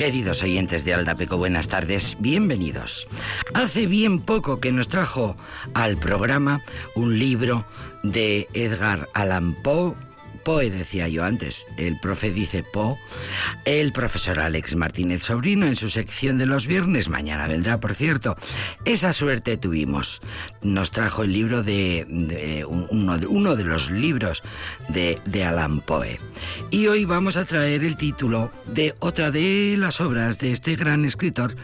Queridos oyentes de Aldapeco, buenas tardes, bienvenidos. Hace bien poco que nos trajo al programa un libro de Edgar Allan Poe Poe, decía yo antes, el profe dice Poe, el profesor Alex Martínez Sobrino en su sección de los viernes, mañana vendrá, por cierto. Esa suerte tuvimos. Nos trajo el libro de, uno, de los libros de, de Alan Poe. Y hoy vamos a traer el título de otra de las obras de este gran escritor,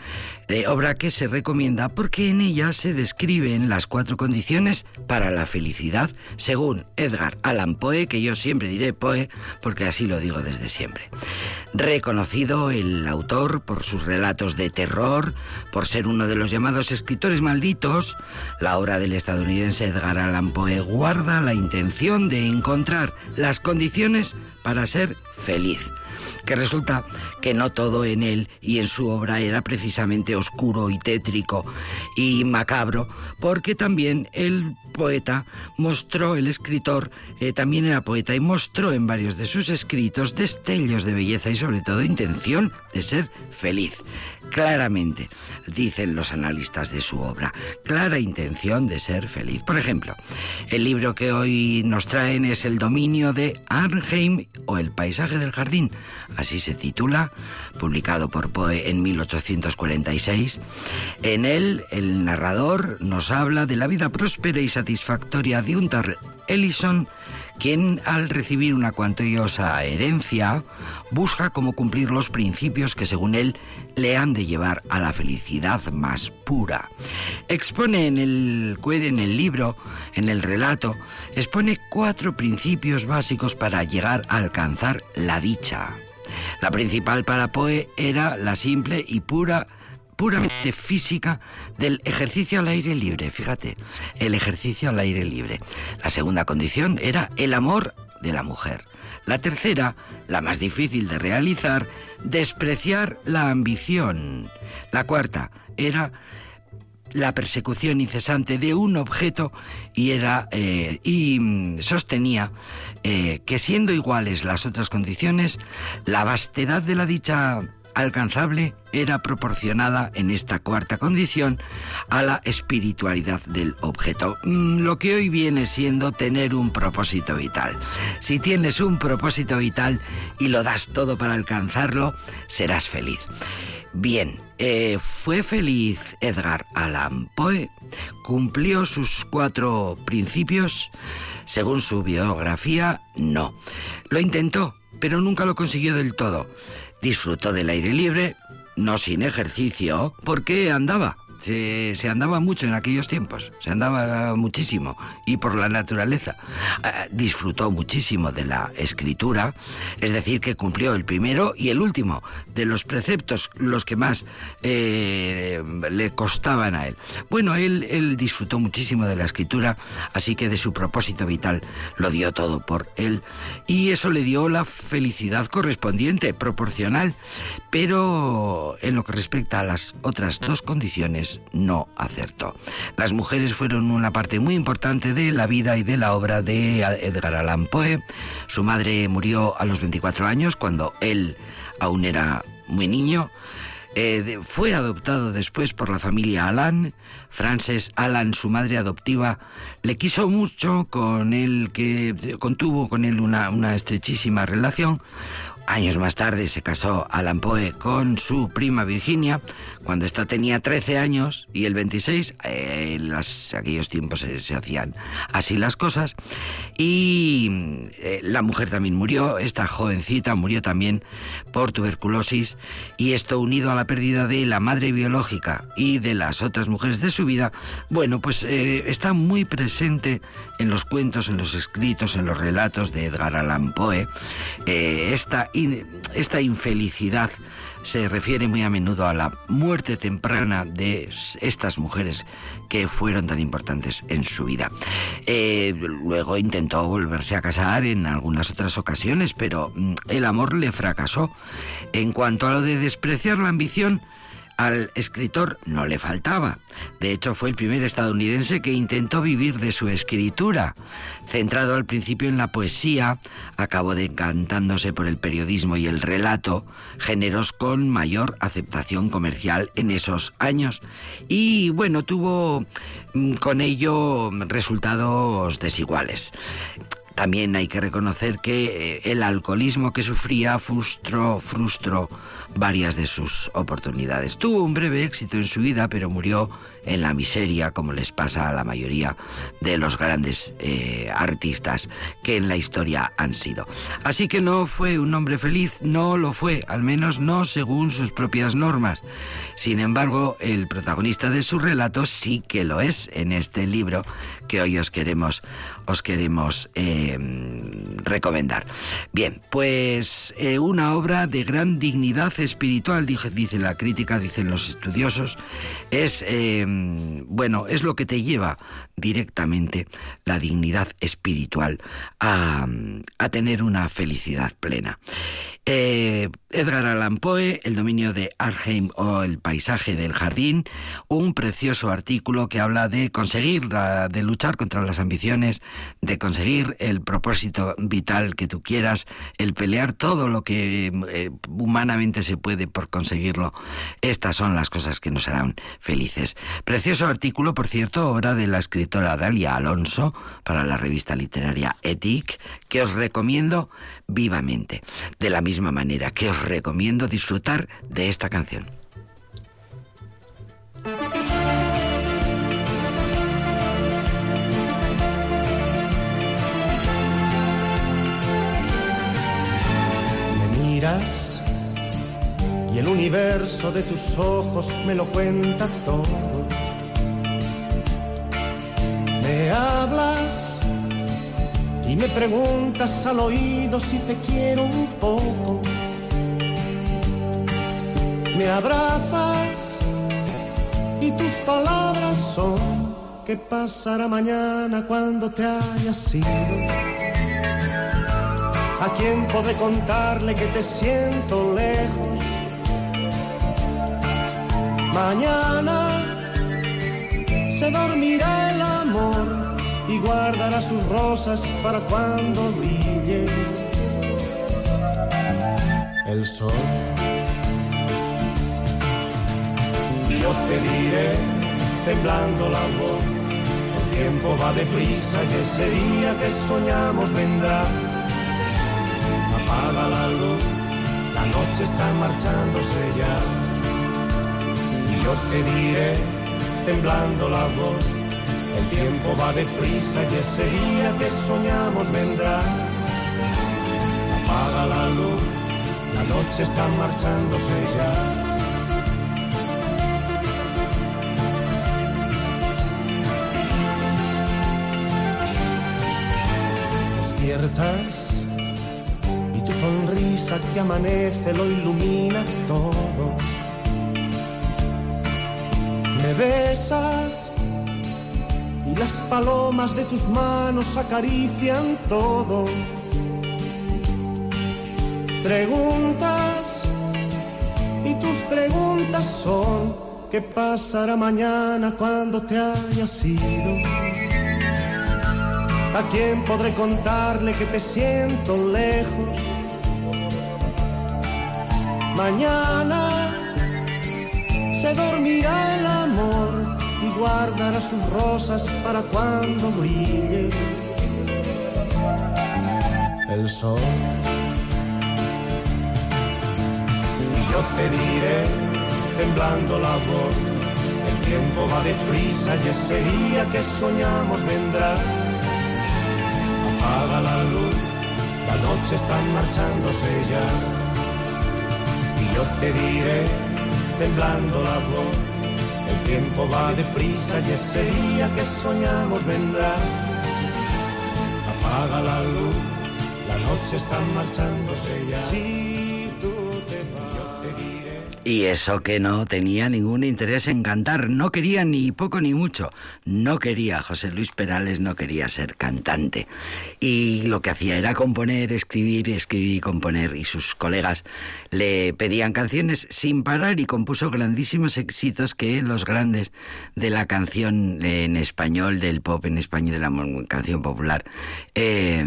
eh, obra que se recomienda porque en ella se describen las cuatro condiciones para la felicidad, según Edgar Allan Poe, que yo siempre diré Poe porque así lo digo desde siempre. Reconocido el autor por sus relatos de terror, por ser uno de los llamados escritores malditos, la obra del estadounidense Edgar Allan Poe guarda la intención de encontrar las condiciones para ser feliz. Que resulta que no todo en él y en su obra era precisamente oscuro y tétrico y macabro, porque también el poeta mostró, el escritor eh, también era poeta y mostró en varios de sus escritos destellos de belleza y sobre todo intención de ser feliz. Claramente, dicen los analistas de su obra, clara intención de ser feliz. Por ejemplo, el libro que hoy nos traen es El dominio de Arnheim o El paisaje del jardín, así se titula, publicado por Poe en 1846. En él, el narrador nos habla de la vida próspera y satisfactoria de un tal Ellison, quien al recibir una cuantiosa herencia busca cómo cumplir los principios que según él le han de llevar a la felicidad más pura. Expone en el, en el libro, en el relato, expone cuatro principios básicos para llegar a alcanzar la dicha. La principal para Poe era la simple y pura puramente física del ejercicio al aire libre, fíjate, el ejercicio al aire libre. La segunda condición era el amor de la mujer. La tercera, la más difícil de realizar, despreciar la ambición. La cuarta era la persecución incesante de un objeto y era eh, y mm, sostenía eh, que siendo iguales las otras condiciones, la vastedad de la dicha alcanzable era proporcionada en esta cuarta condición a la espiritualidad del objeto, mm, lo que hoy viene siendo tener un propósito vital. Si tienes un propósito vital y lo das todo para alcanzarlo, serás feliz. Bien, eh, ¿fue feliz Edgar Allan Poe? ¿Cumplió sus cuatro principios? Según su biografía, no. Lo intentó, pero nunca lo consiguió del todo. Disfrutó del aire libre, no sin ejercicio, porque andaba se, andaba mucho en aquellos tiempos, se andaba muchísimo y por la naturaleza. Ah, disfrutó muchísimo de la escritura, es decir, que cumplió el primero y el último de los preceptos, los que más eh, le costaban a él. Bueno, él, él disfrutó muchísimo de la escritura, así que de su propósito vital lo dio todo por él y eso le dio la felicidad correspondiente, proporcional, pero en lo que respecta a las otras dos condiciones, no acertó. Las mujeres fueron una parte muy importante de la vida y de la obra de Edgar Allan Poe. Su madre murió a los 24 años cuando él aún era muy niño. Eh, fue adoptado después por la familia Allan. Frances Allan, su madre adoptiva, le quiso mucho, con él que contuvo con él una, una estrechísima relación. Años más tarde se casó Alan Poe con su prima Virginia, cuando ésta tenía 13 años y el 26, en aquellos tiempos se, hacían así las cosas, y eh, la mujer también murió, esta jovencita murió también por tuberculosis, y esto unido a la pérdida de la madre biológica y de las otras mujeres de su vida, bueno, pues eh, está muy presente en los cuentos, en los escritos, en los relatos de Edgar Allan Poe, eh, esta infelicidad se refiere muy a menudo a la muerte temprana de estas mujeres que fueron tan importantes en su vida. Eh, luego intentó volverse a casar en algunas otras ocasiones, pero mm, el amor le fracasó. En cuanto a lo de despreciar la ambición, Al escritor no le faltaba. De hecho, fue el primer estadounidense que intentó vivir de su escritura. Centrado al principio en la poesía, acabó decantándose por el periodismo y el relato, géneros con mayor aceptación comercial en esos años. Y bueno, tuvo mm, con ello resultados desiguales. También hay que reconocer que eh, el alcoholismo que sufría frustró, frustró varias de sus oportunidades. Tuvo un breve éxito en su vida, pero murió en la miseria, como les pasa a la mayoría de los grandes eh, artistas que en la historia han sido. Así que no fue un hombre feliz, no lo fue, al menos no según sus propias normas. Sin embargo, el protagonista de su relato sí que lo es en este libro que hoy os queremos, os queremos eh, recomendar. Bien, pues eh, una obra de gran dignidad espiritual, dice, la crítica, dicen los estudiosos, es bueno, es lo que te lleva directamente la dignidad espiritual a, a tener una felicidad plena. Eh, Edgar Allan Poe, El dominio de Arheim o El paisaje del jardín, un precioso artículo que habla de conseguir, de luchar contra las ambiciones, de conseguir el propósito vital que tú quieras, el pelear todo lo que eh, humanamente se puede por conseguirlo. Estas son las cosas que nos harán felices. Precioso artículo, por cierto, obra de la escritora Dalia Alonso para la revista literaria Ethic, que os recomiendo vivamente. De la misma manera que os recomiendo disfrutar de esta canción. Me miras y el universo de tus ojos me lo cuenta todo. Me hablas y me preguntas al oído si te quiero un poco. Me abrazas y tus palabras son ¿qué pasará mañana cuando te hayas ido? ¿A quién podré contarle que te siento lejos? Mañana se dormirá el amor y guardará sus rosas para cuando brille el sol. Yo te diré, temblando la voz, el tiempo va deprisa y ese día que soñamos vendrá. Apaga la luz, la noche está marchándose ya. Y yo te diré, temblando la voz, el tiempo va deprisa y ese día que soñamos vendrá. Apaga la luz, la noche está marchándose ya. Despiertas y tu sonrisa que amanece lo ilumina todo. Me besas las palomas de tus manos acarician todo. Preguntas y tus preguntas son ¿qué pasará mañana cuando te hayas ido? ¿A quién podré contarle que te siento lejos? Mañana se dormirá el amor guardará sus rosas para cuando brille el sol. Y yo te diré, temblando la voz, el tiempo va deprisa y ese día que soñamos vendrá. Apaga la luz, la noche está marchándose ya. Y yo te diré, temblando la voz, tiempo va deprisa y ese día que soñamos vendrá. Apaga la luz, la noche está marchándose ya. Y eso que no tenía ningún interés en cantar, no quería ni poco ni mucho, no quería, José Luis Perales no quería ser cantante. Y lo que hacía era componer, escribir, escribir y componer. Y sus colegas le pedían canciones sin parar y compuso grandísimos éxitos que los grandes de la canción en español, del pop en español, de la canción popular, eh,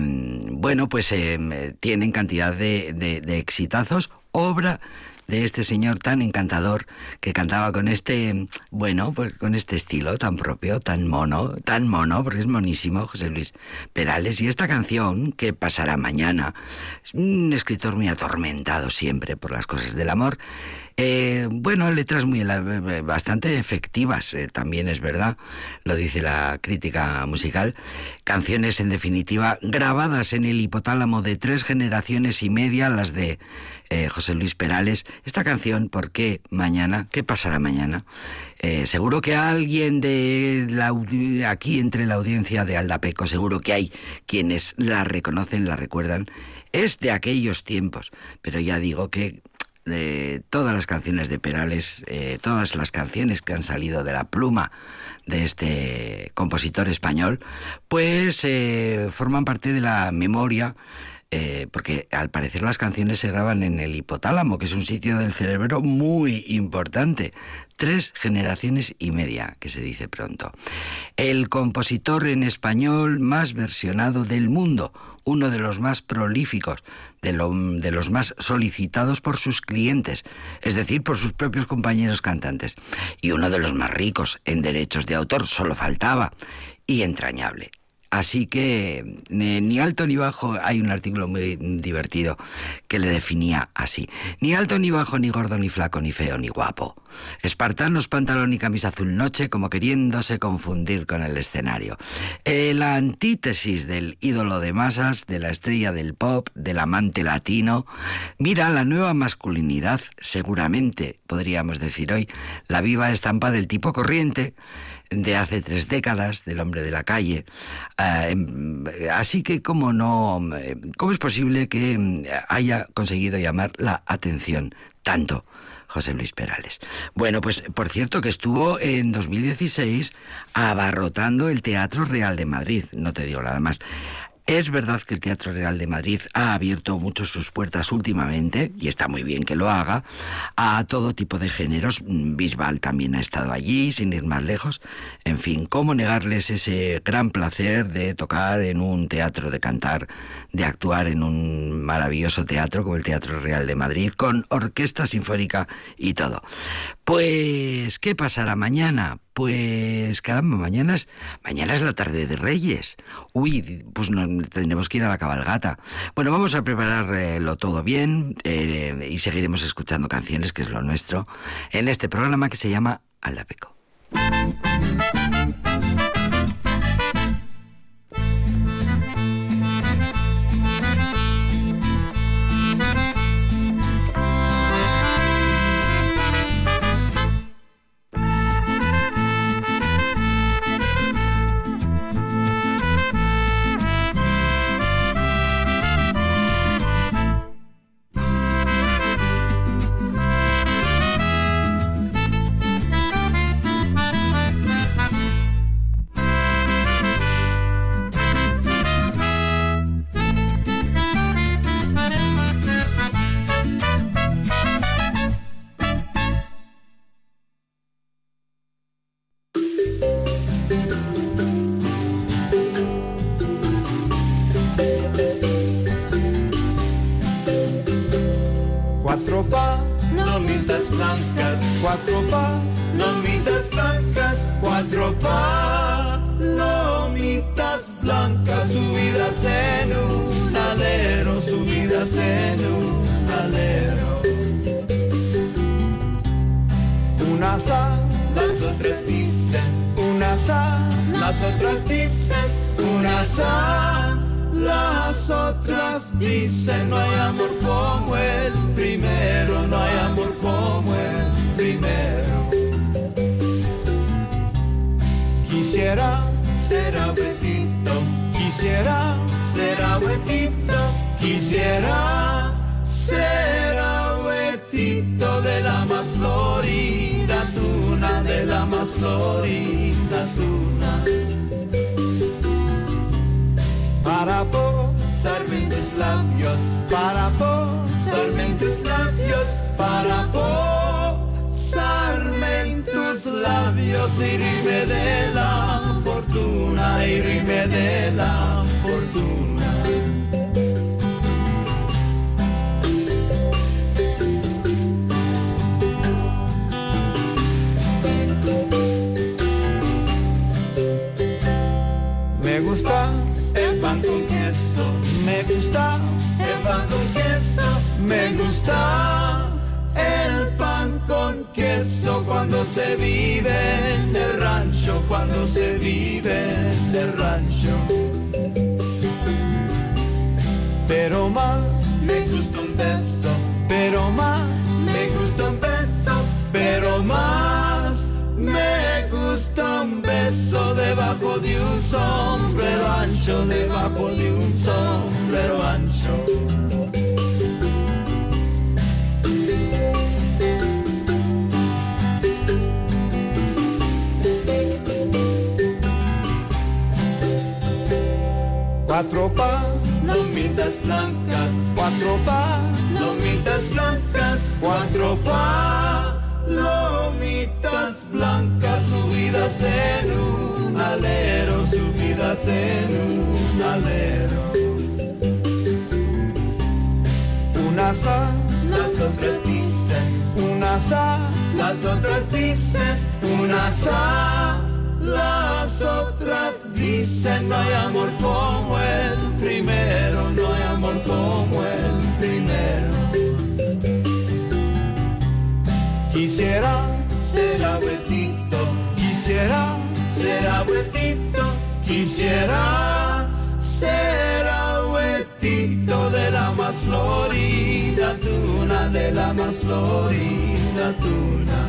bueno, pues eh, tienen cantidad de, de, de exitazos, obra de este señor tan encantador que cantaba con este, bueno, pues con este estilo tan propio, tan mono, tan mono, porque es monísimo José Luis Perales. Y esta canción, que pasará mañana, es un escritor muy atormentado siempre por las cosas del amor, eh, bueno, letras muy eh, bastante efectivas, eh, también es verdad, lo dice la crítica musical. Canciones, en definitiva, grabadas en el hipotálamo de tres generaciones y media, las de José Luis Perales. Esta canción, ¿por qué mañana? ¿Qué pasará mañana? seguro que alguien de la, aquí entre la audiencia de Aldapeco, seguro que hay quienes la reconocen, la recuerdan. Es de aquellos tiempos, pero ya digo que de todas las canciones de Perales, eh, todas las canciones que han salido de la pluma de este compositor español, pues eh, forman parte de la memoria eh, porque al parecer las canciones se graban en el hipotálamo, que es un sitio del cerebro muy importante. Tres generaciones y media, que se dice pronto. El compositor en español más versionado del mundo, uno de los más prolíficos, de, de, los más solicitados por sus clientes, es decir, por sus propios compañeros cantantes, y uno de los más ricos en derechos de autor, solo faltaba, y entrañable. Así que ni alto ni bajo, hay un artículo muy divertido que le definía así. Ni alto ni bajo, ni gordo ni flaco, ni feo ni guapo. Espartanos, pantalón y camisa azul noche, como queriéndose confundir con el escenario. Eh, la antítesis del ídolo de masas, de la estrella del pop, del amante latino. Mira la nueva masculinidad, seguramente, podríamos decir hoy, la viva estampa del tipo corriente de hace tres décadas, del hombre de la calle. Ah, em, así que, ¿cómo, no, ¿cómo es posible que em, haya conseguido llamar la atención tanto? José Luis Perales. Bueno, pues por cierto que estuvo en 2016 abarrotando el Teatro Real de Madrid, no te digo nada más. Es verdad que el Teatro Real de Madrid ha abierto mucho sus puertas últimamente, y está muy bien que lo haga, a todo tipo de géneros. Bisbal también ha estado allí, sin ir más lejos. En fin, ¿cómo negarles ese gran placer de tocar en un teatro, de cantar, de actuar en un maravilloso teatro como el Teatro Real de Madrid, con orquesta sinfónica y todo? Pues, ¿qué pasará mañana? Pues caramba, mañana es, mañana es la tarde de Reyes. Uy, pues no, tendremos que ir a la cabalgata. Bueno, vamos a prepararlo todo bien eh, y seguiremos escuchando canciones, que es lo nuestro, en este programa que se llama Aldapeco. Más florida tuna. Para posarme en tus labios, para posarme en tus labios, para posarme en tus labios y rime de la fortuna, y rime de la fortuna. Gusta el pan con queso, me gusta el pan con queso, me gusta el pan con queso cuando se vive en el rancho, cuando se vive en el rancho. Pero más me gusta un beso, pero más me gusta un beso, pero más debajo de un sombrero ancho, debajo de un sombrero ancho. Cuatro palomitas blancas, cuatro palomitas blancas, cuatro palomitas blancas subidas en un alero, subidas en un alero. Unas A, las otras dicen, unas A, las otras dicen, unas A, las otras dicen, no hay amor como el primero, no hay amor como el primero. Quisiera ser abuelito, quisiera ser abuelito, quisiera ser abuelito de la más florida tuna, de la más florida tuna.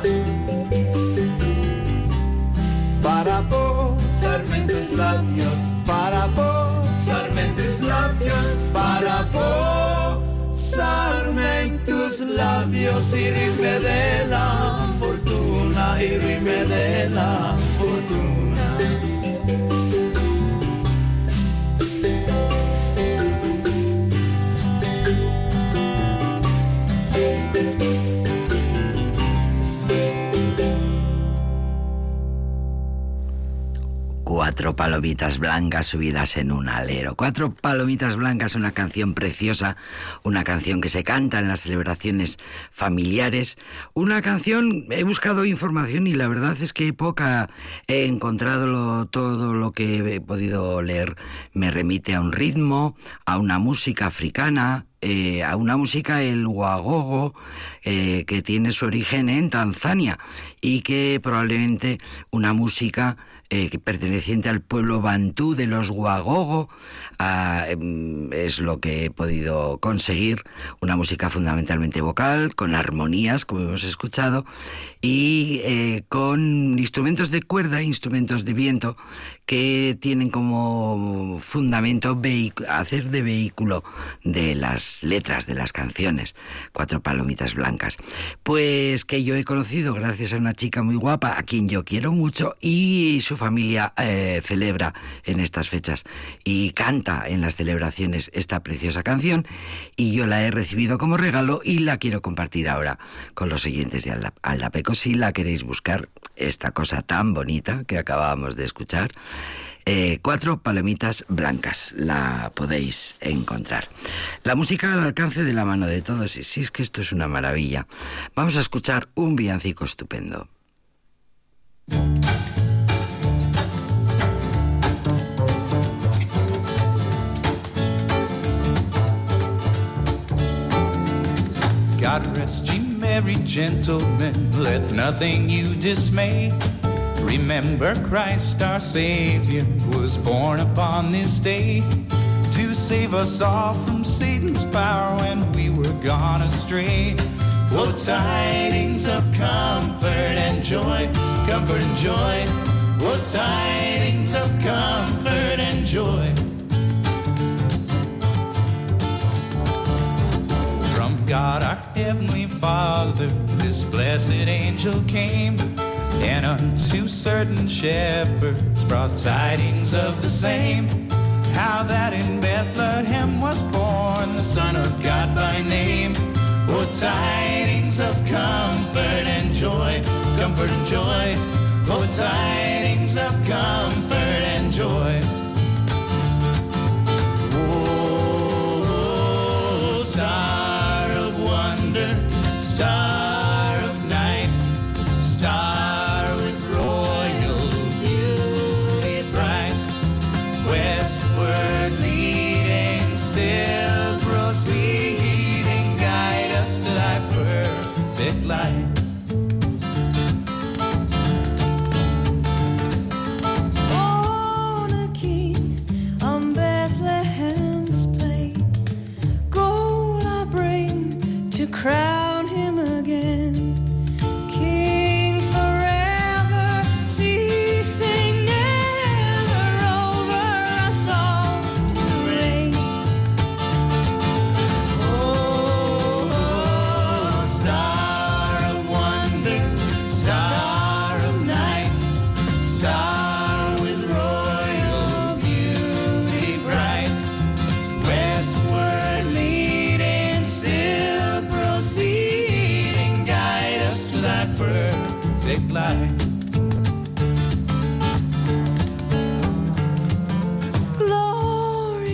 Para posarme en tus labios, para posarme en tus labios, para posarme en tus labios y rime de la fortuna, y rime de la fortuna. Cuatro palomitas blancas subidas en un alero. Cuatro palomitas blancas, una canción preciosa, una canción que se canta en las celebraciones familiares. Una canción, he buscado información y la verdad es que poca he encontrado lo- todo lo que he podido leer. Me remite a un ritmo, a una música africana, eh, a una música, el guagogo, eh, que tiene su origen en Tanzania y que probablemente una música eh, perteneciente al pueblo bantú de los guagogo ah, em, es lo que he podido conseguir, una música fundamentalmente vocal, con armonías, como hemos escuchado, y eh, con instrumentos de cuerda, instrumentos de viento, que tienen como fundamento hacer de vehículo de las letras de las canciones, cuatro palomitas blancas. Pues que yo he conocido gracias a una chica muy guapa, a quien yo quiero mucho, y su familia eh, celebra en estas fechas y canta en las celebraciones esta preciosa canción, y yo la he recibido como regalo y la quiero compartir ahora con los oyentes de Alda- Aldapeco. Si la queréis buscar, esta cosa tan bonita que acabábamos de escuchar. Eh, cuatro palomitas blancas, la podéis encontrar. La música al alcance de la mano de todos, y sí es que esto es una maravilla. Vamos a escuchar un villancico estupendo. God rest ye merry gentlemen, let nothing you dismay. Remember Christ our Savior was born upon this day to save us all from Satan's power when we were gone astray. Oh, tidings of comfort and joy, comfort and joy. Oh, tidings of comfort and joy. God our Heavenly Father, this blessed angel came And unto certain shepherds brought tidings of the same. How that in Bethlehem was born the Son of God by name. Oh, tidings of comfort and joy, comfort and joy. Oh, tidings of comfort and joy. Tchau.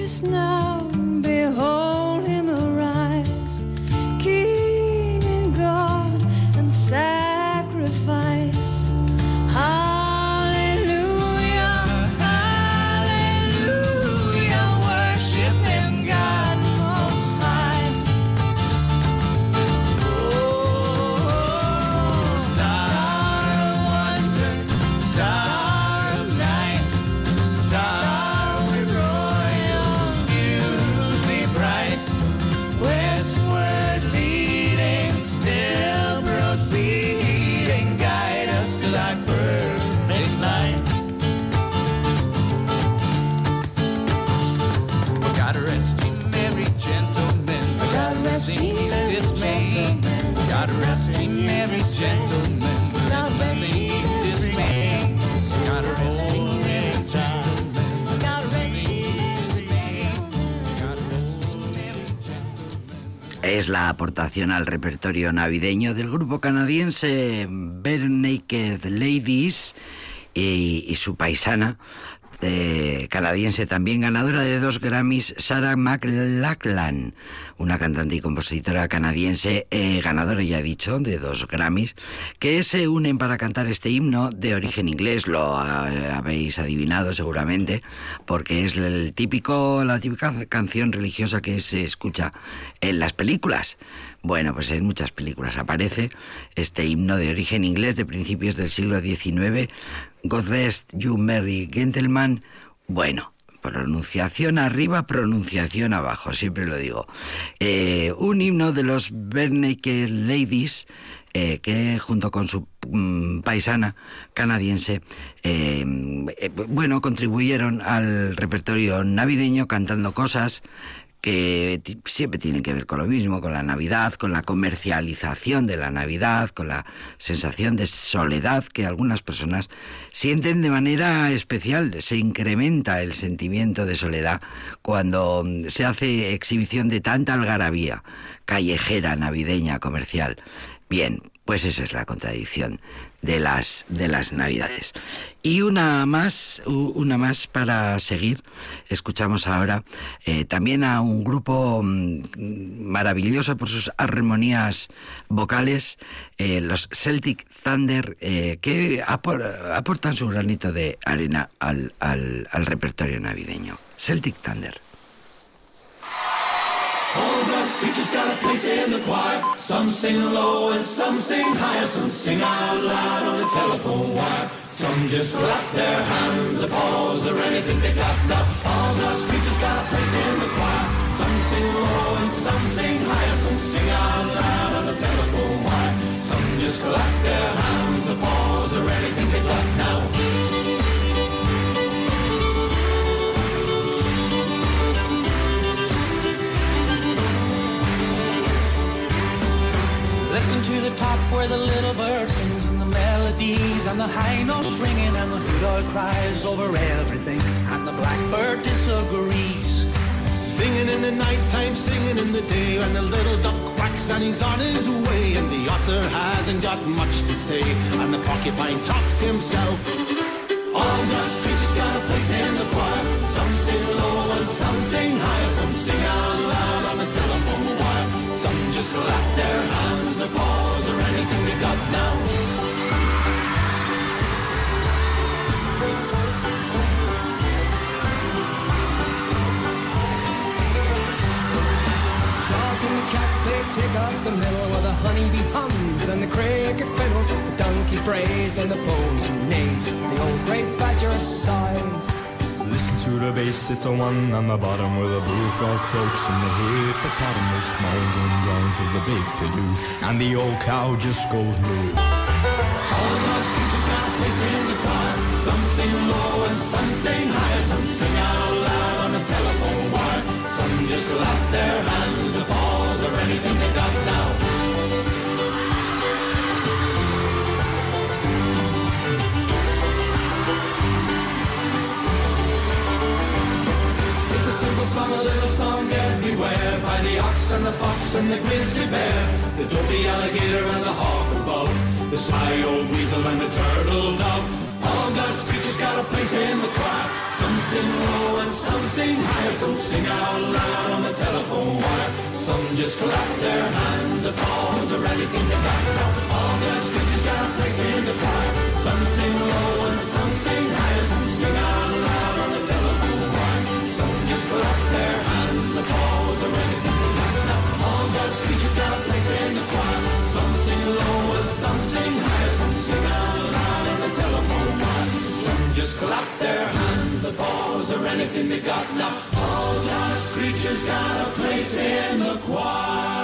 this. Aportación al repertorio navideño del grupo canadiense Bare Naked Ladies y, y su paisana eh, canadiense también ganadora de dos Grammys, Sarah McLachlan, una cantante y compositora canadiense eh, ganadora, ya he dicho, de dos Grammys, que se unen para cantar este himno de origen inglés, lo eh, habéis adivinado seguramente, porque es el típico, la típica canción religiosa que se escucha en las películas. Bueno, pues en muchas películas aparece este himno de origen inglés de principios del siglo XIX, God rest you merry gentleman. Bueno, pronunciación arriba, pronunciación abajo, siempre lo digo. Eh, un himno de los Bernake Ladies, eh, que junto con su mm, paisana canadiense, eh, bueno, contribuyeron al repertorio navideño cantando cosas que siempre tienen que ver con lo mismo, con la Navidad, con la comercialización de la Navidad, con la sensación de soledad que algunas personas sienten de manera especial. Se incrementa el sentimiento de soledad cuando mm, se hace exhibición de tanta algarabía callejera, navideña, comercial. Bien, pues esa es la contradicción de las de las Navidades. Y una más, una más para seguir. Escuchamos ahora eh, también a un grupo mm, maravilloso por sus armonías vocales, eh, los Celtic Thunder, eh, que apor- aportan su granito de arena al, al- al repertorio navideño. Celtic Thunder. Place in the choir. Some sing low and some sing higher. Some sing out loud on the telephone wire. Some just clap their hands, applause, or anything they got. Now, all God's creatures got a place in the choir. Some sing low and some sing higher. Some sing out loud on the telephone wire. Some just clap their hands, applause, or anything they got. Now, Listen to the top where the little bird sings and the melodies and the high notes ringing and the hoot owl cries over everything and the blackbird disagrees. Singing in the nighttime, singing in the day, and the little duck quacks and he's on his way, and the otter hasn't got much to say, and the porcupine talks to himself. All God's creatures got a place in the choir. Some sing low and some sing high, some sing out loud on the telephone wire. Some just clap their hands or paws or anything they got now. Dogs and the cats, they take up the middle where the honeybee hums and the cricket fiddles, the donkey brays and the pony neighs, the old grey badger sighs. Listen to the bass, it's the one on the bottom where the bullfrog croaks and the hippopotamus moans and groans with the big to do, and the old cow just goes moo. All God's creatures a place in the choir. Some sing low and some sing high. Some sing out loud on the telephone wire. Some just clap their hands or paws or anything they got now. Song, a little song everywhere by the ox and the fox and the grizzly bear, the dopey alligator and the hawk above, the sly old weasel and the turtle dove. All God's creatures got a place in the choir. Some sing low and some sing higher. Some sing out loud on the telephone wire. Some just clap their hands or paws or anything they got. All God's creatures got a place in the choir. Some sing low and some sing higher. Anything they got now. All God's creatures got a place in the choir.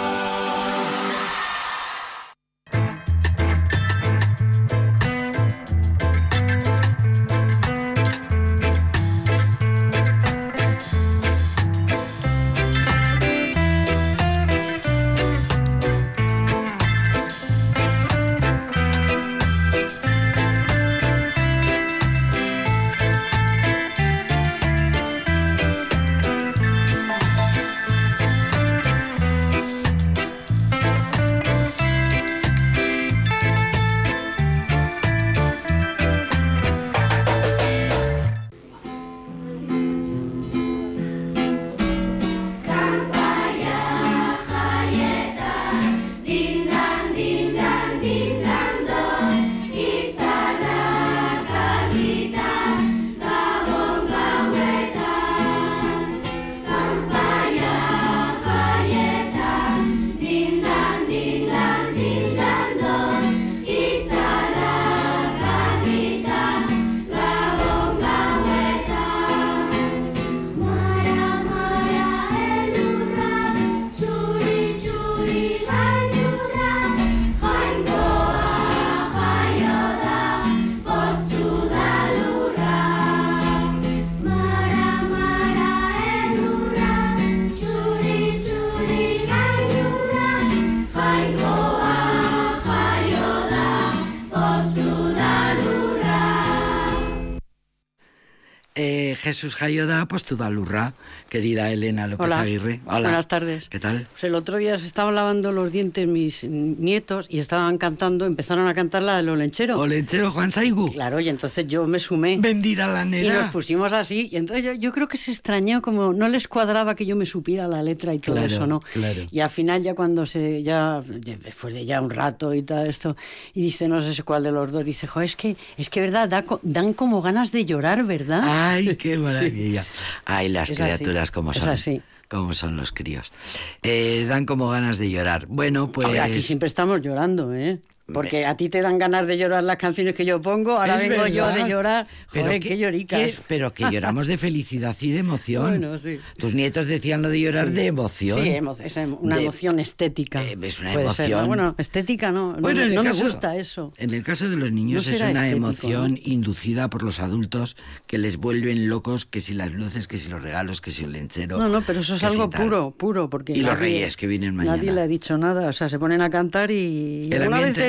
Jesús Jayoda, pues tu dalurra, querida Elena López Hola. Aguirre. Hola. Buenas tardes. ¿Qué tal? Pues el otro día se estaban lavando los dientes mis nietos y estaban cantando, empezaron a cantar la del olenchero. Olenchero Juan Saigu. Claro, y entonces yo me sumé. Bendira la Y nera. nos pusimos así, y entonces yo, yo creo que se extrañó, como no les cuadraba que yo me supiera la letra y todo Claro, eso, ¿no? claro. Y al final ya cuando se, ya, después de ya un rato y todo esto, y dice, no sé cuál de los dos, dice, jo, es que, es que verdad, da dan como ganas de llorar, ¿verdad? Ay, qué maravilla. Ay, las Es así, criaturas como es son. así. Como son los críos. Eh, dan como ganas de llorar. Bueno, pues. Aquí siempre estamos llorando, ¿eh? Porque a ti te dan ganas de llorar las canciones que yo pongo, ahora Es vengo yo de llorar. Pero Joder, que- qué lloricas. que- pero que lloramos de felicidad y de emoción. Bueno, sí. Tus nietos decían lo de llorar de emoción. Sí, emo- es em- una De- emoción estética. Eh, es una Puede ser, ¿no? emoción. Bueno, estética no, no, Bueno, no me gusta eso. En el caso de los niños No es una estético, emoción inducida por los adultos que les vuelven locos, que si las luces, que si los regalos, que si el lenchero. No, no, pero eso es algo tal. puro, puro, porque Y los reyes que vienen mañana. Nadie le ha dicho nada, o sea, se ponen a cantar y El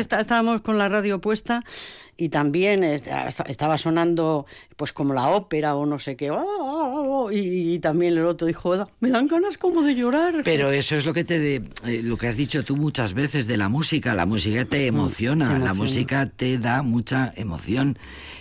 está- estábamos con la radio puesta y también est- esta- estaba sonando pues como la ópera o no sé qué. oh, oh, oh, y, y también el otro dijo, "Da- me dan ganas como de llorar. Pero eso es lo que te de- eh, lo que has dicho tú muchas veces de la música. La música te emociona, Mm, te la emociona. música te da mucha emoción.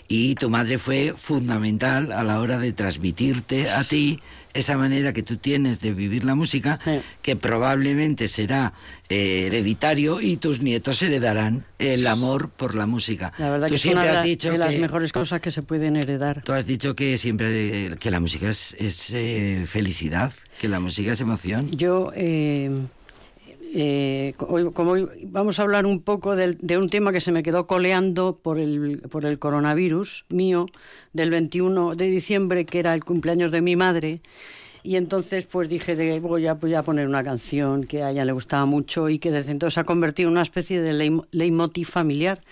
Y tu madre fue fundamental a la hora de transmitirte a ti esa manera que tú tienes de vivir la música, Sí. que probablemente será eh, hereditario y tus nietos heredarán el amor por la música. la verdad tú que es una siempre has dicho de las que- mejores cosas que se pueden heredar. Tú has dicho que siempre eh, que la música es, es, eh, felicidad, que la música es emoción. Yo, eh, hoy- vamos a hablar un poco de, un tema que se me quedó coleando por el, coronavirus mío, del 21 de diciembre, que era el cumpleaños de mi madre. Y entonces pues dije, de, voy, a, voy a poner una canción que a ella le gustaba mucho y que desde entonces ha convertido en una especie de leitmotiv familiar.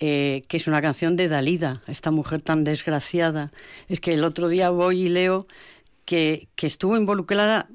eh, que es una canción de Dalida, esta mujer tan desgraciada. Es que el otro día voy y leo que, estuvo involucrada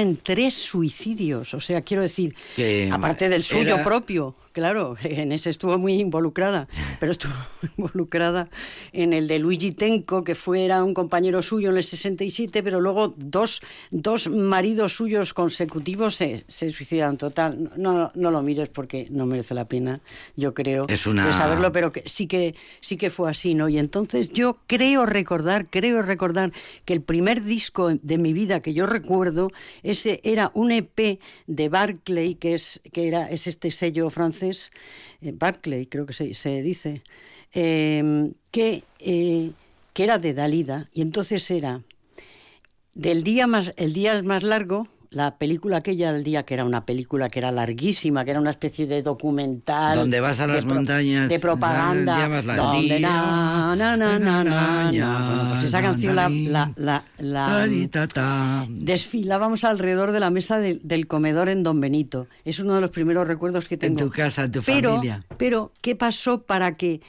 en tres suicidios. O sea, quiero decir, Que aparte del suyo era- propio, claro, en ese estuvo muy involucrada, pero estuvo involucrada en el de Luigi Tenco, que fuera un compañero suyo en el 67, pero luego dos, dos maridos suyos consecutivos se, se suicidan. Total, no, no lo mires porque no merece la pena, yo creo, Es una- de saberlo, pero que sí que sí que fue así, ¿no? Y entonces yo creo recordar, creo recordar que el primer disco de mi vida que yo recuerdo ese era un EP de Barclay, que es que era es este sello francés, Barclay creo que se, dice, eh, que eh, que era de Dalida y entonces era del día más el día más largo la película aquella del día que era una película que era larguísima que era una especie de documental Donde vas a las montañas, de propaganda donde Día, na, na, na, na, na, na. Pues esa canción la, la, la, desfilábamos alrededor de la mesa de- del comedor en Don Benito es uno de los primeros recuerdos que tengo tu casa, en tu pero, familia. pero, ¿qué pasó para que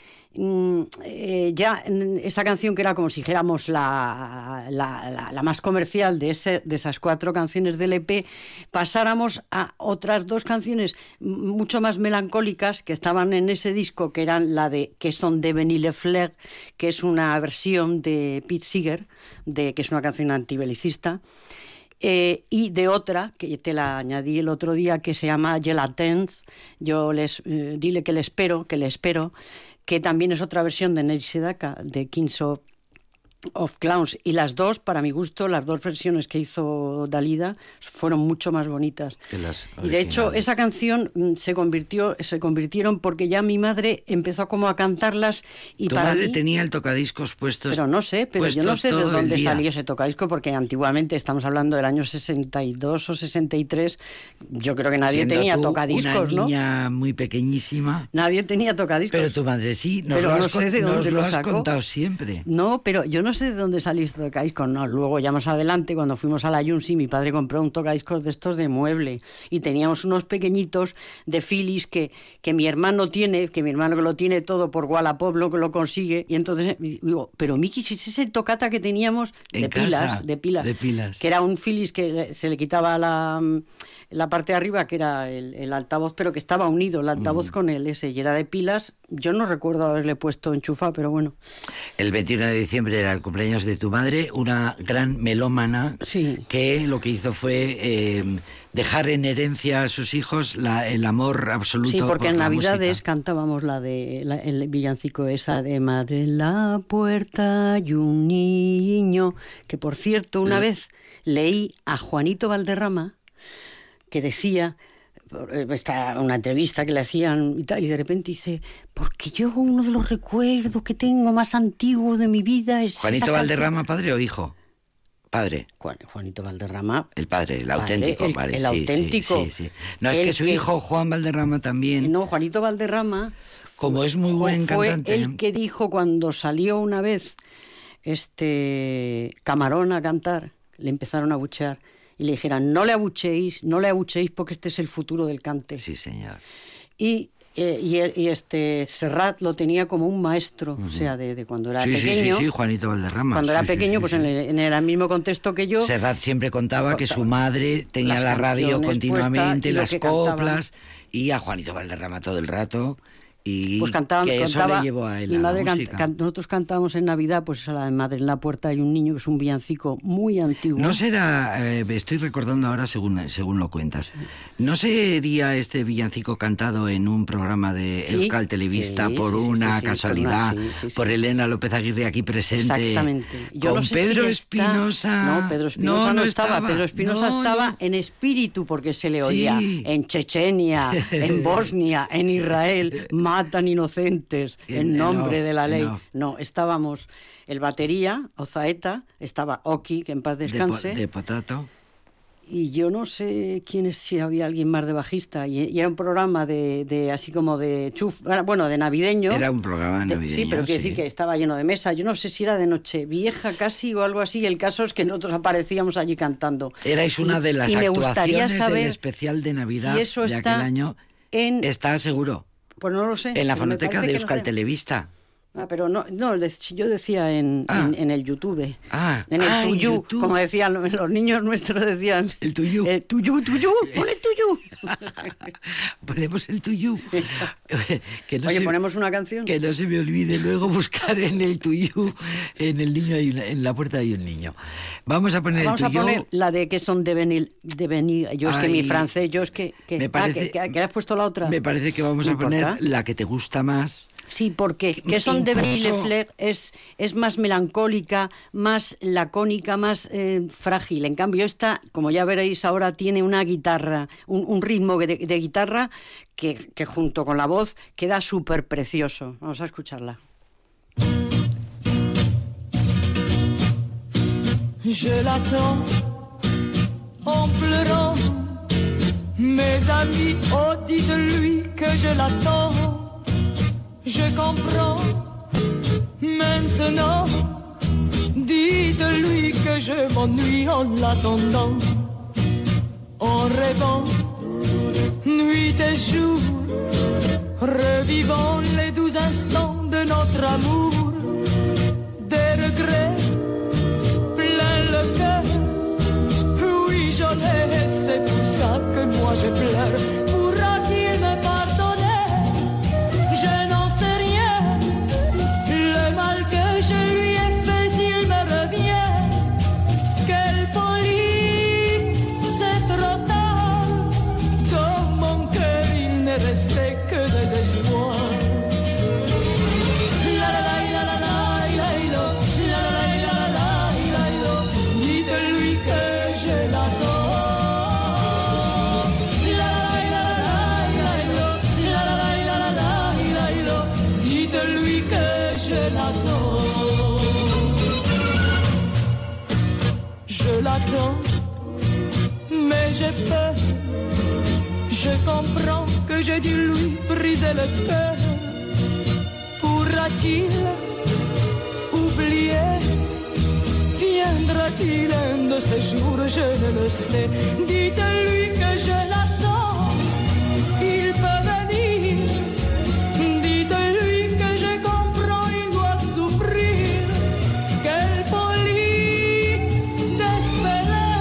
eh, ya mm, esa canción que era como si dijéramos la, la, más comercial de, ese, de esas cuatro canciones del EP, pasáramos a otras dos canciones mucho más melancólicas que estaban en ese disco, que eran la de que son de Benny Lefleur, que es una versión de Pete Seeger, de, que es una canción antibelicista. Eh, y de otra, que te la añadí el otro día, que se llama Gelatens, yo les eh, dile que le espero, que le espero, que también es otra versión de Neji Sedaka, de Kings of, of Clowns. Y las dos, para mi gusto, las dos versiones que hizo Dalida fueron mucho más bonitas. Y de hecho, esa canción mm, se convirtió, se convirtieron porque ya mi madre empezó como a cantarlas y tu para madre mí- tenía el tocadiscos puestos. pero no sé, pero yo no sé de dónde salió ese tocadisco, porque antiguamente estamos hablando del año 62 o 63, yo creo que nadie Siendo tenía tú tocadiscos, una ¿no? niña muy pequeñísima. Nadie tenía tocadiscos. Pero tu madre sí, nos Pero lo no has, sé con- de nos dónde lo lo has sacó. contado siempre. No, pero yo no sé de dónde salió este tocadiscos, no. Luego ya más adelante, cuando fuimos a la Yunsi, mi padre compró un tocadiscos de estos de mueble y teníamos unos pequeñitos de Philips que, que mi hermano tiene, que mi hermano que lo tiene todo por Wallapop, lo que lo consigue. Y entonces digo, pero Miki, si es ese tocata que teníamos de En casa, pilas, de pilas, de pilas. que era un Philips que se le quitaba la, mm, la parte de arriba, que era el, el altavoz, pero que estaba unido el altavoz con el ese y era de pilas. Yo no recuerdo haberle puesto enchufado, pero bueno. El 21 de diciembre era el cumpleaños de tu madre, una gran melómana Sí. que lo que hizo fue eh, dejar en herencia a sus hijos la- el amor absoluto. Sí, porque por en la Navidades música. cantábamos la de la- el villancico esa de Madre en la puerta y un niño, que por cierto una vez leí a Juanito Valderrama que decía esta una entrevista que le hacían y tal y de repente dice porque yo uno de los recuerdos que tengo más antiguos de mi vida es Juanito canción". Valderrama, padre o hijo? Padre. Juan- Juanito Valderrama El padre, el Padre, auténtico, el- el sí, auténtico. Sí, sí, No, es El que su que- hijo Juan Valderrama también, no Juanito Valderrama como es muy buen fue cantante. el que dijo cuando salió una vez este Camarón a cantar, le empezaron a abuchear y le dijeron, no le abucheéis, no le abucheéis porque este es el futuro del cante. Sí, señor. Y eh, y, y este Serrat lo tenía como un maestro, o sea, de, de cuando era Sí, sí, sí, pequeño. sí, Juanito Valderrama. Cuando sí, era pequeño, pues. En, el, en el mismo contexto que yo. Serrat siempre contaba que su madre tenía la radio continuamente, las cantaban. coplas, y a Juanito Valderrama todo el rato. Y Pues cantaban, que eso cantaba, le llevó a él mi a la madre can- música. can- nosotros cantábamos en Navidad, pues a la madre en la puerta hay un niño que es un villancico muy antiguo. No será, eh, estoy recordando ahora según, según lo cuentas, ¿no sería este villancico cantado en un programa de Sí, Euskal Televista sí, por sí, una casualidad, por Elena López Aguirre aquí presente? Exactamente. Yo con no sé Pedro si Espinosa. No, Pedro Espinosa no, estaba. Pedro Espinosa No, estaba en espíritu porque se le oía en Chechenia, en Bosnia, en Israel, matan inocentes En- nombre de la ley. No, estábamos el batería, Ozaeta, estaba Oki, que en paz De, descanse. de Potato. Y yo no sé quién es, si había alguien más de bajista. Y, y era un programa de, de así como de chuf, bueno, de navideño. Era un programa De- navideño. sí, pero quiere sí. decir que estaba lleno de mesa. Yo no sé si era de noche vieja casi o algo así. El caso es que nosotros aparecíamos allí cantando. Erais una de las y me gustaría actuaciones saber del especial de Navidad si eso de está aquel año. en- Está seguro. Pues no lo sé. En la fonoteca de no Euskal sé. Televista. Ah, pero no, no, yo decía en, Ah. en, en el YouTube. Ah, en el ah, tuyú, YouTube. como decían los niños nuestros decían. El tuyú. Eh, tuyú, tuyú, pon el tuyú. Ponemos el tuyo. que no Oye, se- ponemos una canción. Que no se me olvide luego buscar en el tuyo, en el niño hay una- en la puerta hay un niño. Vamos a poner Vamos el a tuyo. poner la de que son de venir, de venir. Yo es que mi francés, yo es que... que me ah, parece- que, que- que has puesto la otra. Me parece que vamos a poner importa. la que te gusta más. Sí, porque que son de Incluso- Lefleur es, es más melancólica, más lacónica, más eh, frágil. En cambio, esta, como ya veréis ahora, tiene una guitarra, un, un ritmo de, de guitarra que, que junto con la voz queda súper precioso. Vamos a escucharla. Je l'attends en pleurant. Mes amis, oh dites-lui que je l'attends. Je comprends maintenant. Dites-lui que je m'ennuie en l'attendant. En rêvant, nuit et jour, revivant les doux instants de notre amour. J'ai dû lui briser le cœur. Pourra-t-il oublier? Viendra-t-il un de ces jours? Je ne le sais. Dites-lui que je l'attends. Il peut venir. Dites-lui que je comprends, il doit souffrir. Quelle folie d'espérer.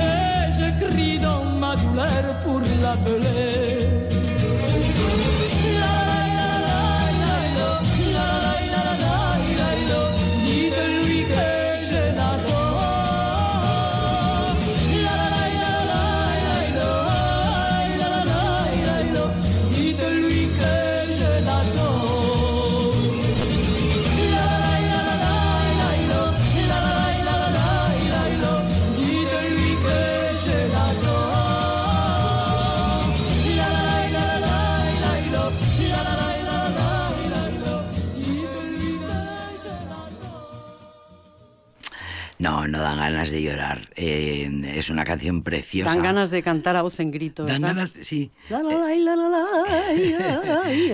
Et je crie dans ma douleur pour l'appeler. Es una canción preciosa. Dan ganas de cantar a voz en grito. Dan ¿verdad? ganas, sí.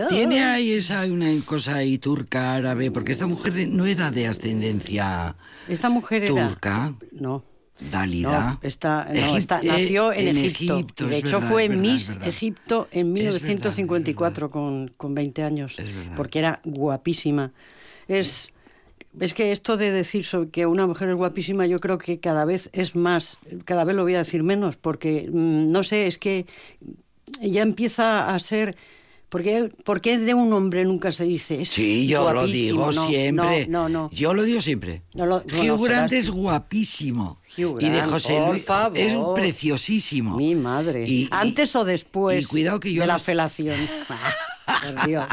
Tiene ahí esa una cosa ahí turca, árabe, porque esta mujer no era de ascendencia Esta mujer era... turca. No. Dalida. No, está, no, Egip- está- eh, nació en, en Egipto. Egipto, de hecho, verdad, fue verdad, Miss. Egipto en Es verdad, 1954 con, con 20 años. Porque era guapísima. Es, es que esto de decir sobre que una mujer es guapísima, yo creo que cada vez es más, cada vez lo voy a decir menos, porque mm, no sé, es que ya empieza a ser. Porque, ¿Por qué de un hombre nunca se dice? Es Sí, yo lo guapísimo"? digo No, siempre. No, no, no. Yo lo digo siempre. No lo- Hugh Grant serás es guapísimo. Hugh y de Grant, José por Luis favor. es preciosísimo. Mi madre. Y- y- Antes o después y cuidado que yo de la felación. Por Dios.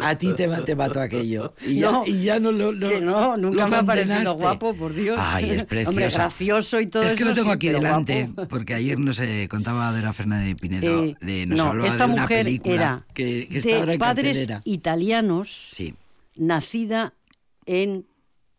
A ti te, te mató aquello. Y ya, No, y ya no lo, que no, nunca me ha parecido guapo, por Dios. Ay, es precioso. Hombre, gracioso y todo Es que eso, lo tengo sí, aquí delante, guapo. porque ayer nos eh, contaba de la Fernández de Pinedo, Eh, de, nos no, hablaba esta de una mujer película era que, que de padres cartelera. italianos, Sí. nacida en,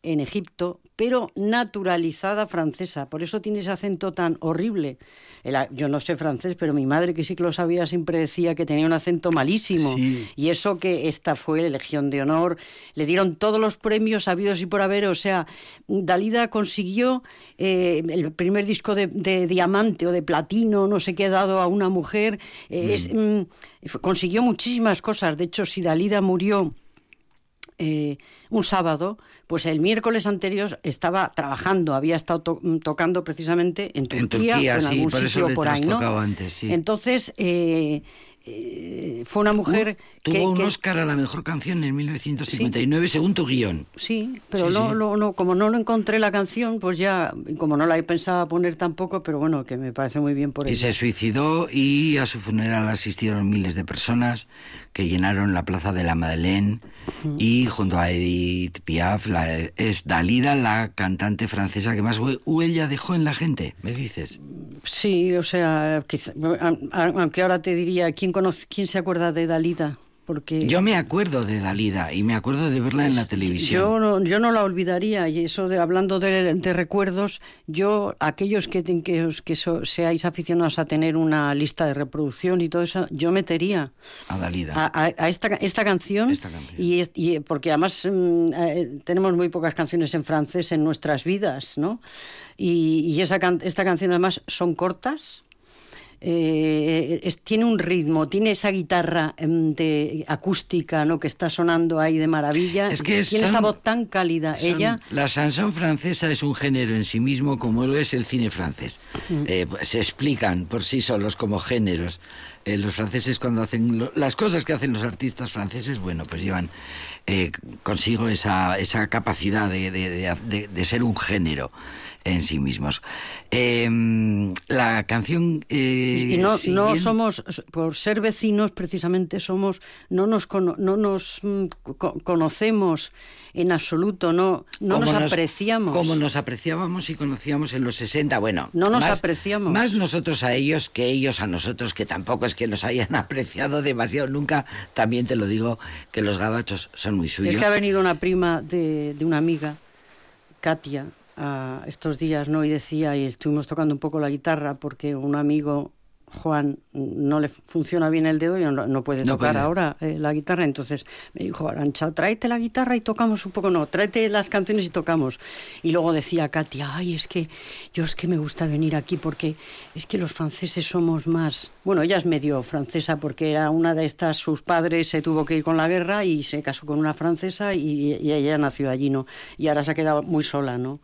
en Egipto, pero naturalizada francesa. Por eso tiene ese acento tan horrible. El yo no sé francés, pero mi madre, que sí que lo sabía, siempre decía que tenía un acento malísimo. Sí. Y eso que esta fue Legión de Honor. Le dieron todos los premios habidos y por haber. O sea, Dalida consiguió eh, el primer disco de, de diamante o de platino, no sé qué, dado a una mujer. Eh, es, mm, fue- consiguió muchísimas cosas. De hecho, si Dalida murió eh, un sábado, pues el miércoles anterior estaba trabajando, había estado to- mm, tocando precisamente en Turquía, En Turquía, o en sí, algún por sitio por ahí, antes, sí. Entonces, eh, eh, fue una mujer Tuvo que, un que- Oscar a la mejor canción en 1959, según tu guion. Sí, pero Sí, no, sí. no, no, como no lo encontré la canción, pues ya, como no la he pensado poner tampoco, pero bueno, que me parece muy bien por Y ella. se suicidó y a su funeral asistieron miles de personas que llenaron la plaza de la Madeleine y junto a Edith Piaf la, es Dalida la cantante francesa que más hue- huella dejó en la gente, me dices. Sí, o sea, quizá- aunque ahora te diría, ¿quién, conoce, ¿quién se acuerda de Dalida? Porque Yo me acuerdo de Dalida y me acuerdo de verla en la televisión. Yo no, yo no la olvidaría y eso de hablando de, de recuerdos, yo aquellos que que, os- que so- seáis aficionados a tener una lista de reproducción y todo eso, yo metería A Dalida. a, a- a esta, esta canción, Esta canción. Y, y porque además mm, eh, tenemos muy pocas canciones en francés en nuestras vidas, ¿no? Y, y esa esta canción además son cortas. Eh, es- tiene un ritmo, tiene esa guitarra em, de acústica, ¿no? Que está sonando ahí de maravilla. Es que tiene son- esa voz tan cálida. Son- Ella, La chanson francesa es un género en sí mismo como lo es el cine francés. Mm. Eh, pues, se explican por sí solos como géneros. Eh, los franceses cuando hacen lo- las cosas que hacen los artistas franceses, bueno, pues llevan eh, consigo esa, esa capacidad de- de- de ser un género en sí mismos. Eh, la canción... eh, y no, no somos, por ser vecinos precisamente, somos, no nos, cono- no nos mm, co- conocemos en absoluto, no, no Como nos, apreciamos. Como nos apreciábamos y conocíamos en los 60, bueno. No nos más- apreciamos. Más nosotros a ellos que ellos a nosotros, que tampoco es que nos hayan apreciado demasiado nunca. También te lo digo, que los gabachos son muy suyos. Es que ha venido una prima de, de una amiga, Katia, estos días, ¿no? Y decía, y estuvimos tocando un poco la guitarra porque un amigo, Juan, no le funciona bien el dedo y no, no puede No tocar puede. ahora eh, la guitarra. Entonces me dijo, Arancha, tráete la guitarra y tocamos un poco. No, tráete las canciones y tocamos. Y luego decía Katia, ay, es que yo es que me gusta venir aquí porque es que los franceses somos más... Bueno, ella es medio francesa porque era una de estas, sus padres se tuvo que ir con la guerra y se casó con una francesa y, y ella nació allí, ¿no? Y ahora se ha quedado muy sola, ¿no?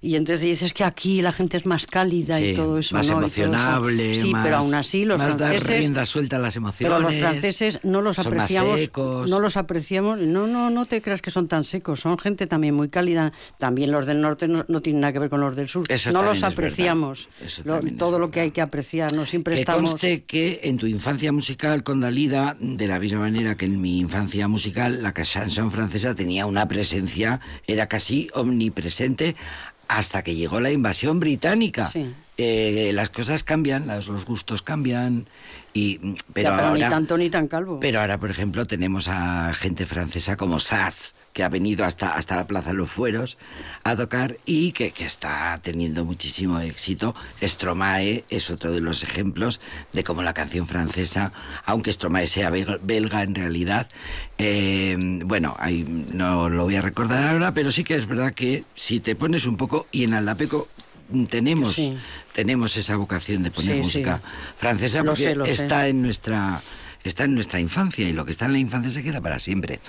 Y entonces dices que aquí la gente es más cálida Sí, y todo eso, más ¿no? Todo eso. emocionable, Sí, más- pero aún así los más dar franceses... rienda suelta a las emociones. Pero los franceses no los apreciamos, secos. no los apreciamos, no, no, no te creas que son tan secos, son gente también muy cálida. También los del norte no, no tienen nada que ver con los del sur. Eso no los apreciamos. Eso Lo- todo lo que hay que apreciar, no siempre que estamos. conste que en tu infancia musical con Dalida, de la misma manera que en mi infancia musical, la chanson francesa tenía una presencia, era casi omnipresente hasta que llegó la invasión británica. Sí. Eh, las cosas cambian, los gustos cambian, y, pero, Ya, pero ni ahora, tanto ni tan calvo. pero ahora, por ejemplo, tenemos a gente francesa como Saz, que ha venido hasta, hasta la Plaza de los Fueros a tocar y que, que está teniendo muchísimo éxito. Stromae es otro de los ejemplos de cómo la canción francesa, aunque Stromae sea bel- belga en realidad, eh, bueno, ahí no lo voy a recordar ahora, pero sí que es verdad que si te pones un poco, y en Aldapeco tenemos, Sí. tenemos esa vocación de poner Sí, música sí. francesa Lo porque sé, lo sé. está en nuestra está en nuestra infancia y lo que está en la infancia se queda para siempre.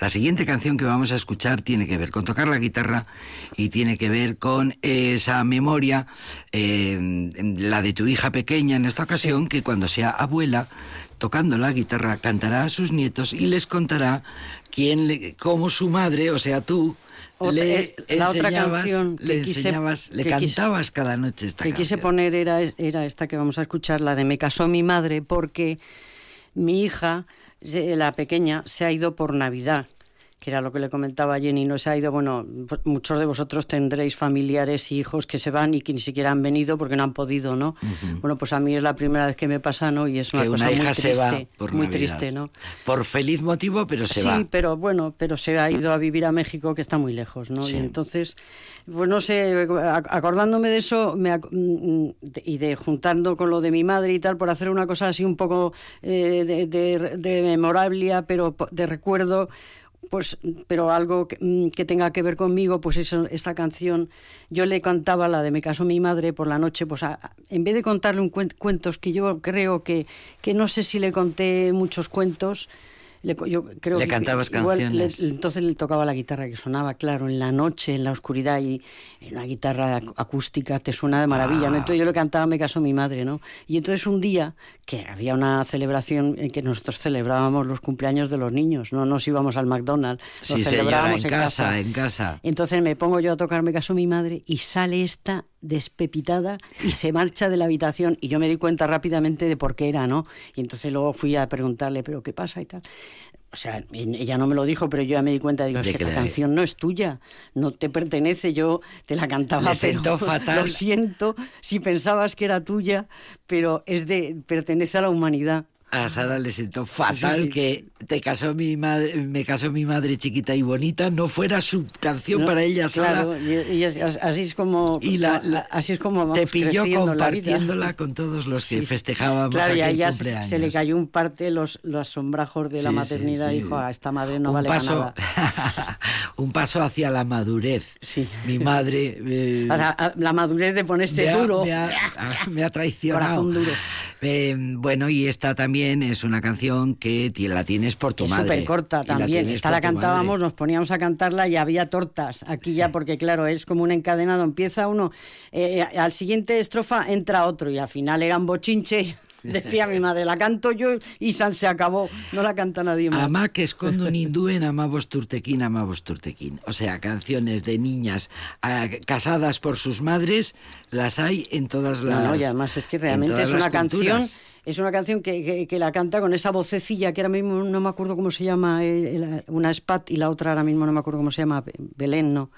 La siguiente canción que vamos a escuchar tiene que ver con tocar la guitarra y tiene que ver con esa memoria, eh, la de tu hija pequeña en esta ocasión, que cuando sea abuela, tocando la guitarra, cantará a sus nietos y les contará quién, le, cómo su madre, o sea tú, Otra- le eh, la otra canción que le, quise- enseñabas, le que quise- cantabas cada noche esta que quise canción. poner era, era esta que vamos a escuchar, la de Me casó mi madre, porque mi hija, la pequeña, se ha ido por Navidad, que era lo que le comentaba a Jenny, no se ha ido, bueno, pues muchos de vosotros tendréis familiares y hijos que se van y que ni siquiera han venido porque no han podido, ¿no? Bueno, pues a mí es la primera vez que me pasa, ¿no? Y es una que cosa una hija muy se triste, va por muy Navidad. triste, ¿no? Por feliz motivo, pero se sí, va. pero bueno, pero se ha ido a vivir a México, que está muy lejos, ¿no? Sí. Y entonces, pues no sé, ac- acordándome de eso me ac- mm, de- y de juntando con lo de mi madre y tal, por hacer una cosa así un poco eh, de, de, de memorabilia, pero de recuerdo, pues, pero algo que, mm, que tenga que ver conmigo, pues eso, esta canción, yo le cantaba la de Me casó mi madre por la noche, pues a- en vez de contarle un cuen- cuentos que yo creo que, que no sé si le conté muchos cuentos, le yo creo Le que cantabas igual le- canciones. entonces le tocaba la guitarra que sonaba, claro, en la noche, en la oscuridad y en una guitarra ac- acústica te suena de maravilla, Ah. ¿no? Entonces yo le cantaba Me casó mi madre, ¿no? Y entonces un día que había una celebración en que nosotros celebrábamos los cumpleaños de los niños, no nos íbamos al McDonald's, los Sí, señora, celebrábamos en casa, en casa. Entonces me pongo yo a tocar Me casó mi madre y sale esta despepitada y se marcha de la habitación y yo me di cuenta rápidamente de por qué era, ¿no? Y entonces luego fui a preguntarle, ¿pero qué pasa y tal? O sea, ella no me lo dijo, pero yo ya me di cuenta, De que que esta canción no es tuya, no te pertenece, yo te la cantaba, Le pero fatal. lo siento si pensabas que era tuya, pero es de pertenece a la humanidad. A Sara le sentó fatal Sí. que te casó mi madre, me casó mi madre chiquita y bonita, no fuera su canción ¿no? para ella Sara. Claro, y, y así es como Y la, la- así es como te pilló compartiéndola con todos los que Sí. festejábamos Claro, y a aquel ella se- cumpleaños. se le cayó un parte los, los sombrajos de la Sí, maternidad. sí. Dijo, a esta madre no un vale para nada. un paso hacia la madurez. Mi madre eh, la, la madurez de ponerse me ha- duro. me ha, me ha traicionado. Corazón duro. Eh, bueno, y esta también es una canción que la tienes por tu es madre. súper corta la también. Esta la cantábamos, madre. nos poníamos a cantarla y había tortas. Aquí ya, porque claro, es como un encadenado. Empieza uno, eh, al siguiente estrofa entra otro y al final era un bochinche. Decía mi madre, la canto yo y San se acabó. No la canta nadie más. Ama que escondo ninduen amabos turtequín, amabos turtequín. O sea, canciones de niñas ah, casadas por sus madres, las hay en todas las No, no, y además es que en realmente es una canción, es una canción que, que- que la canta con esa vocecilla que ahora mismo no me acuerdo cómo se llama, eh, la- una es Pat y la otra ahora mismo no me acuerdo cómo se llama, Belén, no,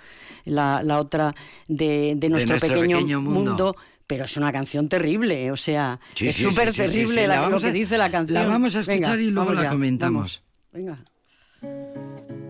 la, la otra de, de nuestro, nuestro pequeño, pequeño mundo. mundo. Pero es una canción terrible, o sea, Sí, es súper sí, sí, sí, terrible la- la lo que dice la canción. la vamos a escuchar Venga, y luego la ya, comentamos. vamos. Venga.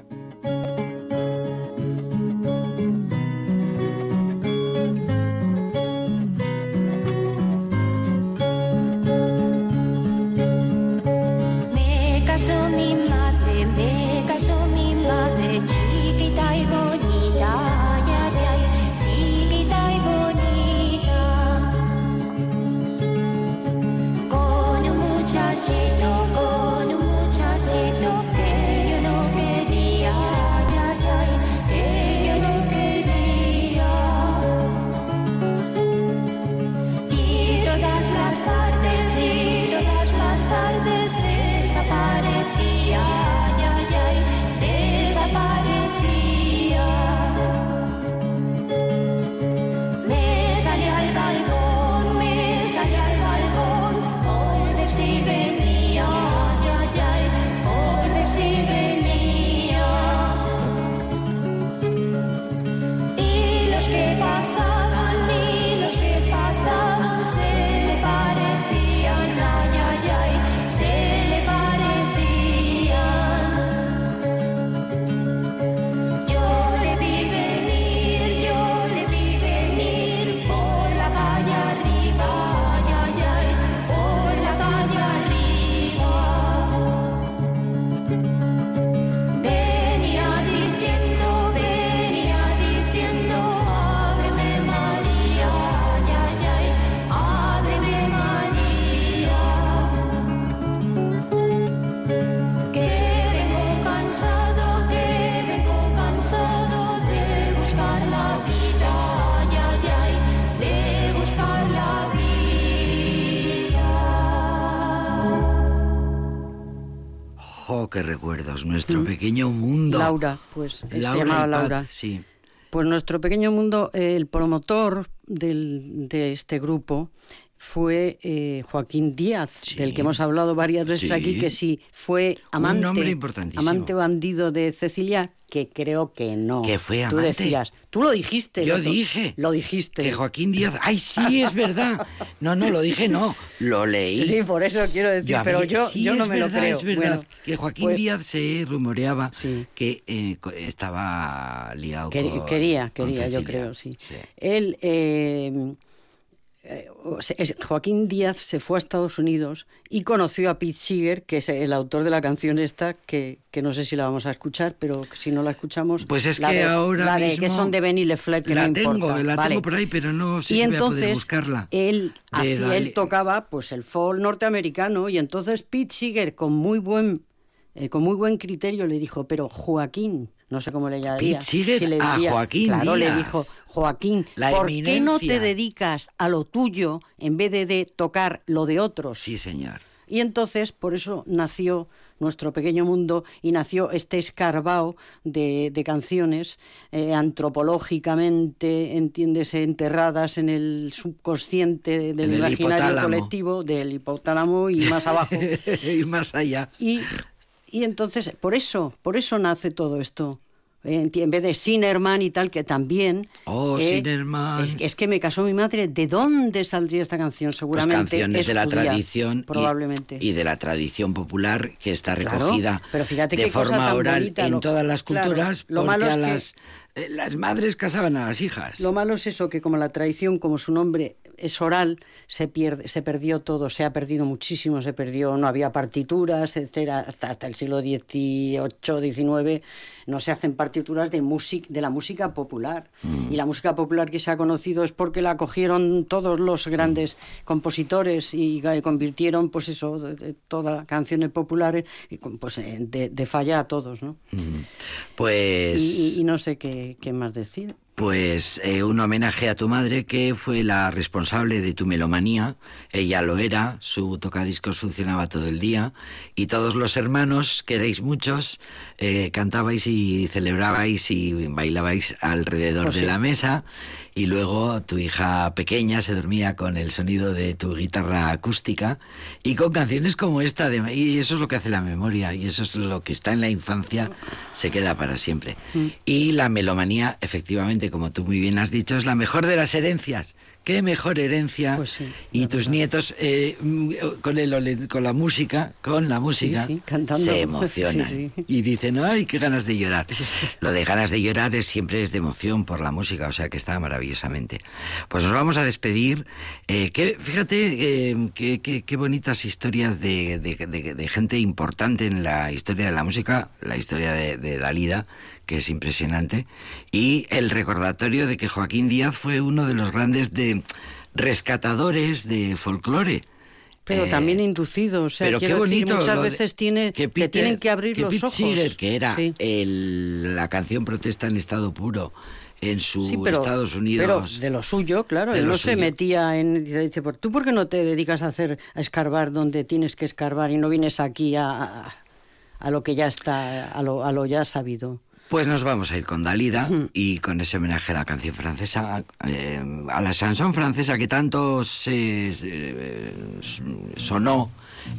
Recuerdos. Nuestro pequeño mundo. Laura, pues eh, se Laura llamaba y Pat, Laura. Sí. Pues nuestro pequeño mundo, eh, el promotor del- de este grupo fue eh, Joaquín Díaz, Sí. del que hemos hablado varias veces Sí. aquí, que sí fue Un amante, nombre importantísimo. amante bandido de Cecilia, que creo que no. Que fue Tú amante. decías, tú lo dijiste. Yo lo dije. Lo dijiste. Que Joaquín Díaz. ¡Ay, sí, es verdad! No, no, lo dije, no. Lo leí. Sí, por eso quiero decir, pero yo, sí, yo no me verdad, lo creo. Es verdad Bueno, que Joaquín pues, Díaz se rumoreaba que eh, estaba liado Quer- con quería, con quería, yo creo, sí. Él, eh, eh, Joaquín Díaz se fue a Estados Unidos y conoció a Pete Seeger, que es el autor de la canción esta, que, que no sé si la vamos a escuchar, pero si no la escuchamos... Pues es la que de- ahora la de que son de Benny Lefleur, que la no tengo, importa. la Vale. tengo por ahí, pero no sé y si entonces voy a poder buscarla. él él tocaba pues el folk norteamericano y entonces Pete Seeger con muy buen eh, con muy buen criterio le dijo pero Joaquín no sé cómo le llamaría si le a Joaquín claro le dijo Joaquín La ¿por qué no te dedicas a lo tuyo en vez de, de tocar lo de otros Sí, señor. y entonces, por eso nació nuestro pequeño mundo y nació este escarbao de, de canciones eh, antropológicamente, entiéndese, enterradas en el subconsciente del En imaginario colectivo, del hipotálamo y más abajo. y más allá. Y, y entonces, por eso, por eso nace todo esto. Eh, En vez de Sinerman y tal, que también... Oh, eh, Sinnerman. Es, es que me casó mi madre. ¿De dónde saldría esta canción? Pues Seguramente canciones es de la judía, tradición Probablemente. y, de la tradición popular que está Claro, recogida pero fíjate de qué cosa forma tan oral bonita, en lo- todas las claro, culturas lo porque malo es a que- las, eh, las madres casaban a las hijas. Lo malo es eso, que como la tradición, como su nombre es oral, se pierde, se perdió todo, se ha perdido muchísimo, se perdió, no había partituras, etcétera, hasta, hasta el siglo XVIII, XIX, no se hacen partituras de música, de la música popular. Mm. Y la música popular que se ha conocido es porque la cogieron todos los grandes compositores y eh, convirtieron, pues eso, todas las canciones populares, pues eh, de, de falla a todos, ¿no? Pues Y, y- y no sé qué, qué más decir. Pues eh, un homenaje a tu madre, que fue la responsable de tu melomanía. Ella lo era, su tocadiscos funcionaba todo el día. Y todos los hermanos, que erais muchos, eh, cantabais y celebrabais y bailabais alrededor Pues de sí. la mesa. Y luego tu hija pequeña se dormía con el sonido de tu guitarra acústica y con canciones como esta. De, y eso es lo que hace la memoria y eso es lo que está en la infancia, se queda para siempre. Y la melomanía, efectivamente, como tú muy bien has dicho, es la mejor de las herencias. Qué mejor herencia. Pues sí, y tus nietos eh, con, el, con la música, con la música, sí, cantando. se emocionan. Y dicen, ay, qué ganas de llorar. Lo de ganas de llorar es siempre es de emoción por la música, o sea que está maravillosamente. Pues nos vamos a despedir. Eh, que, fíjate eh, qué bonitas historias de, de- de- de gente importante en la historia de la música, la historia de Dalida, que es impresionante, y el recordatorio de que Joaquín Díaz fue uno de los grandes de rescatadores de folclore. Pero Eh, también inducido, o sea, pero qué quiero decir, bonito. muchas veces tiene, que te Peter- tienen que abrir que los Pete ojos. Seeger, que era Sí. el- la canción protesta en estado puro en su Sí, pero, Estados Unidos. pero de lo suyo, claro, él no se suyo. metía en... Dice, dice, "Pues, ¿tú por qué no te dedicas a hacer, a escarbar donde tienes que escarbar y no vienes aquí a, a, a lo que ya está, a lo, a lo ya sabido? Pues nos vamos a ir con Dalida y con ese homenaje a la canción francesa, eh, a la chanson francesa que tanto se, eh, sonó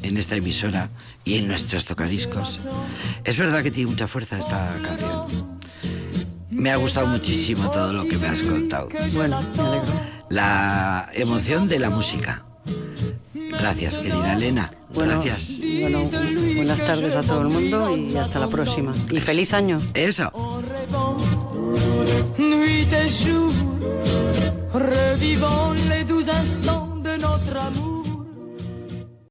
en esta emisora y en nuestros tocadiscos. Es verdad que tiene mucha fuerza esta canción. Me ha gustado muchísimo todo lo que me has contado. Bueno, me alegro. La emoción de la música. Gracias, querida Elena. Bueno, Gracias. bueno, buenas tardes a todo el mundo y hasta la próxima. Y feliz año. Eso. nuit et jour, revivons les doux instants de notre amour.